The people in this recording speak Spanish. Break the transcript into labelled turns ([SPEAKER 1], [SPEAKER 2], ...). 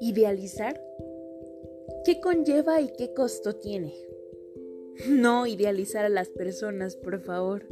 [SPEAKER 1] ¿Idealizar? ¿Qué conlleva y qué costo tiene? No idealizar a las personas, por favor.